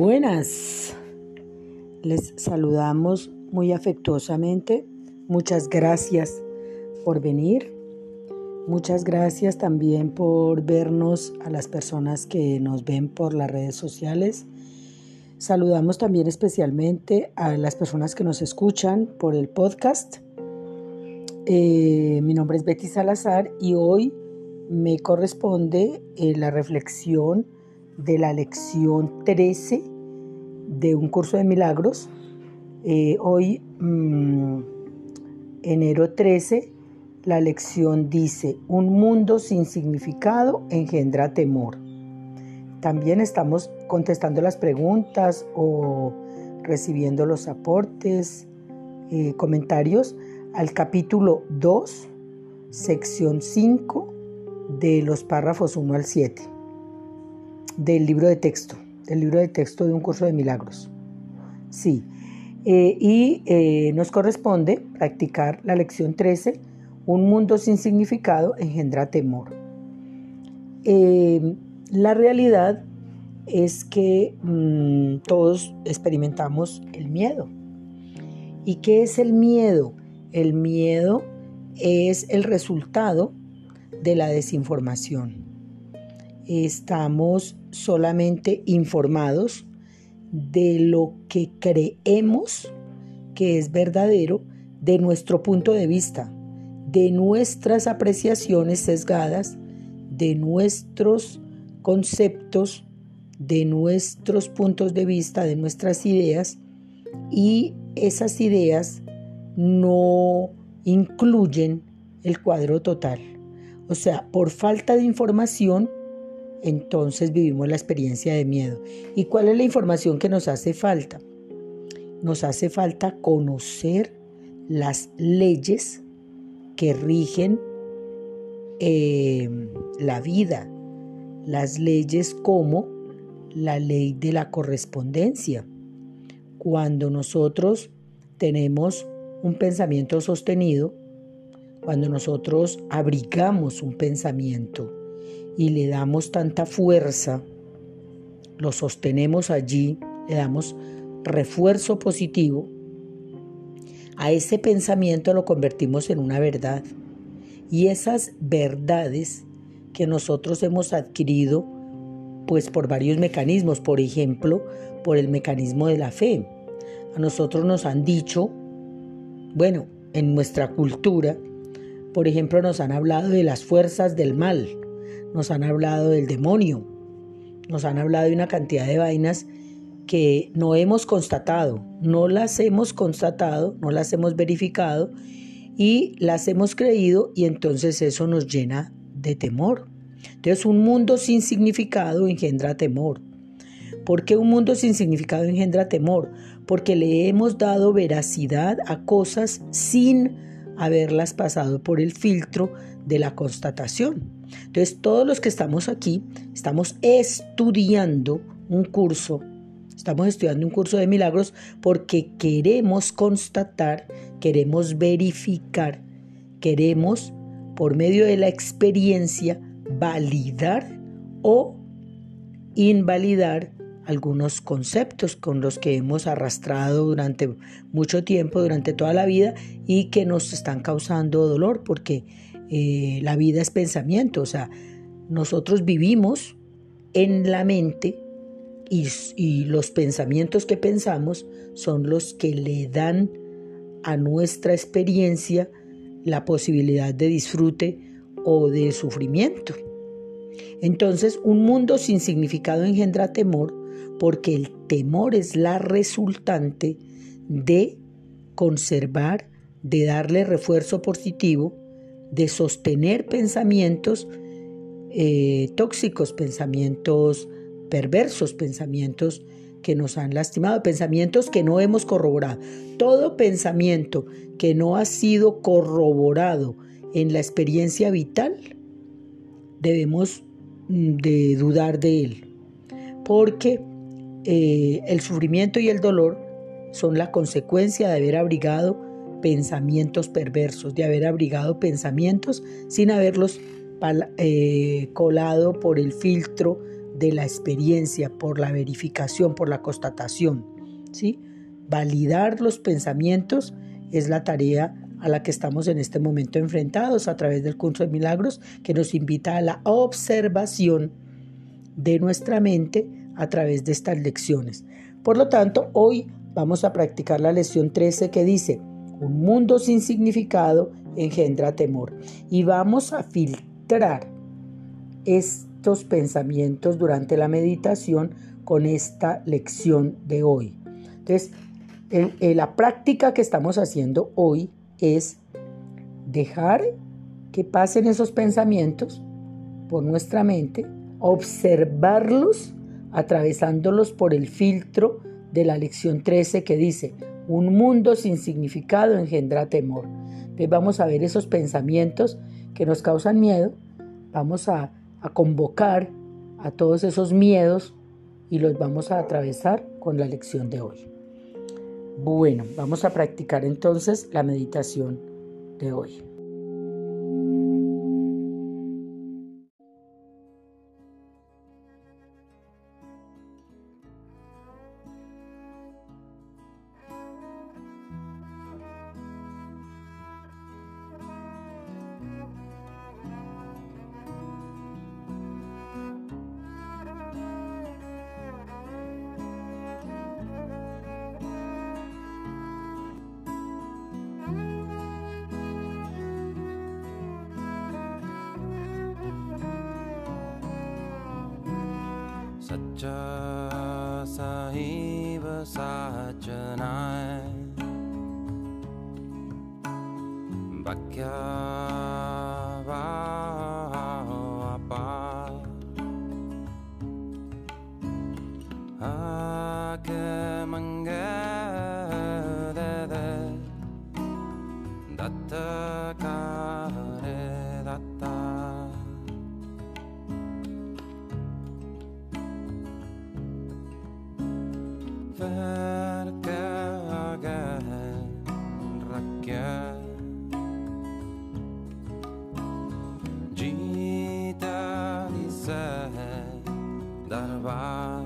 Buenas. Les saludamos muy afectuosamente. Muchas gracias por venir. Muchas gracias también por vernos a las personas que nos ven por las redes sociales. Saludamos también especialmente a las personas que nos escuchan por el podcast. Eh, mi nombre es Betty Salazar y hoy me corresponde eh, la reflexión de la lección 13 de un curso de milagros. Eh, hoy, mm, enero 13, la lección dice, un mundo sin significado engendra temor. También estamos contestando las preguntas o recibiendo los aportes, eh, comentarios al capítulo 2, sección 5 de los párrafos 1 al 7 del libro de texto, del libro de texto de un curso de milagros. Sí, eh, y eh, nos corresponde practicar la lección 13, un mundo sin significado engendra temor. Eh, la realidad es que mm, todos experimentamos el miedo. ¿Y qué es el miedo? El miedo es el resultado de la desinformación estamos solamente informados de lo que creemos que es verdadero de nuestro punto de vista, de nuestras apreciaciones sesgadas, de nuestros conceptos, de nuestros puntos de vista, de nuestras ideas, y esas ideas no incluyen el cuadro total. O sea, por falta de información, entonces vivimos la experiencia de miedo. ¿Y cuál es la información que nos hace falta? Nos hace falta conocer las leyes que rigen eh, la vida, las leyes como la ley de la correspondencia. Cuando nosotros tenemos un pensamiento sostenido, cuando nosotros abrigamos un pensamiento, y le damos tanta fuerza, lo sostenemos allí, le damos refuerzo positivo, a ese pensamiento lo convertimos en una verdad. Y esas verdades que nosotros hemos adquirido, pues por varios mecanismos, por ejemplo, por el mecanismo de la fe. A nosotros nos han dicho, bueno, en nuestra cultura, por ejemplo, nos han hablado de las fuerzas del mal, nos han hablado del demonio, nos han hablado de una cantidad de vainas que no hemos constatado, no las hemos constatado, no las hemos verificado y las hemos creído y entonces eso nos llena de temor. Entonces un mundo sin significado engendra temor. ¿Por qué un mundo sin significado engendra temor? Porque le hemos dado veracidad a cosas sin haberlas pasado por el filtro de la constatación. Entonces, todos los que estamos aquí estamos estudiando un curso, estamos estudiando un curso de milagros porque queremos constatar, queremos verificar, queremos, por medio de la experiencia, validar o invalidar algunos conceptos con los que hemos arrastrado durante mucho tiempo, durante toda la vida y que nos están causando dolor porque eh, la vida es pensamiento, o sea, nosotros vivimos en la mente y, y los pensamientos que pensamos son los que le dan a nuestra experiencia la posibilidad de disfrute o de sufrimiento. Entonces, un mundo sin significado engendra temor porque el temor es la resultante de conservar, de darle refuerzo positivo de sostener pensamientos eh, tóxicos, pensamientos perversos, pensamientos que nos han lastimado, pensamientos que no hemos corroborado. Todo pensamiento que no ha sido corroborado en la experiencia vital, debemos mm, de dudar de él, porque eh, el sufrimiento y el dolor son la consecuencia de haber abrigado pensamientos perversos, de haber abrigado pensamientos sin haberlos eh, colado por el filtro de la experiencia, por la verificación, por la constatación. ¿sí? Validar los pensamientos es la tarea a la que estamos en este momento enfrentados a través del curso de milagros que nos invita a la observación de nuestra mente a través de estas lecciones. Por lo tanto, hoy vamos a practicar la lección 13 que dice, un mundo sin significado engendra temor. Y vamos a filtrar estos pensamientos durante la meditación con esta lección de hoy. Entonces, la práctica que estamos haciendo hoy es dejar que pasen esos pensamientos por nuestra mente, observarlos, atravesándolos por el filtro de la lección 13 que dice, un mundo sin significado engendra temor. Entonces vamos a ver esos pensamientos que nos causan miedo, vamos a, a convocar a todos esos miedos y los vamos a atravesar con la lección de hoy. Bueno, vamos a practicar entonces la meditación de hoy. च सैव साचनाय। वक्या that have I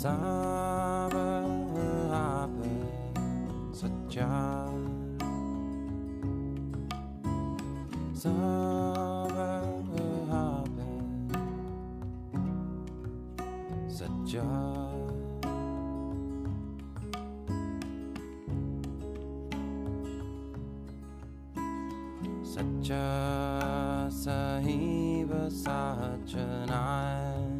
sahabat sejalan sahabat sejalan Such a sahib, such an.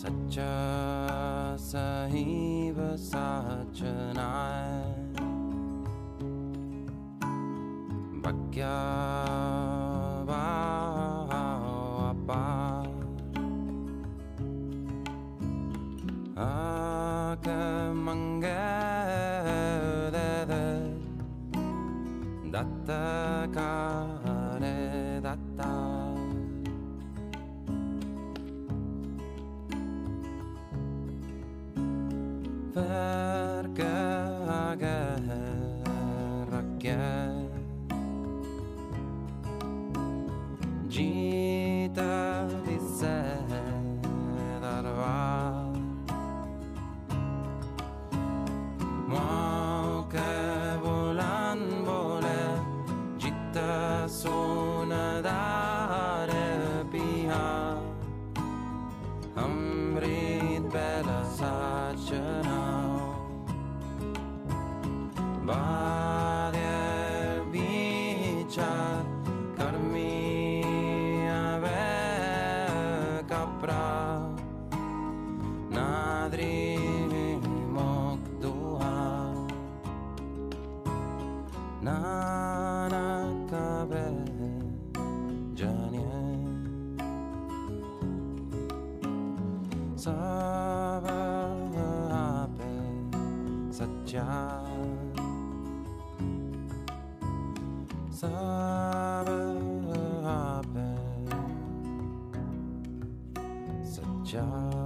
सच्चा सही बसाचनाय बक्या अपार आक da Sabahabe Satya Sabahabe Satya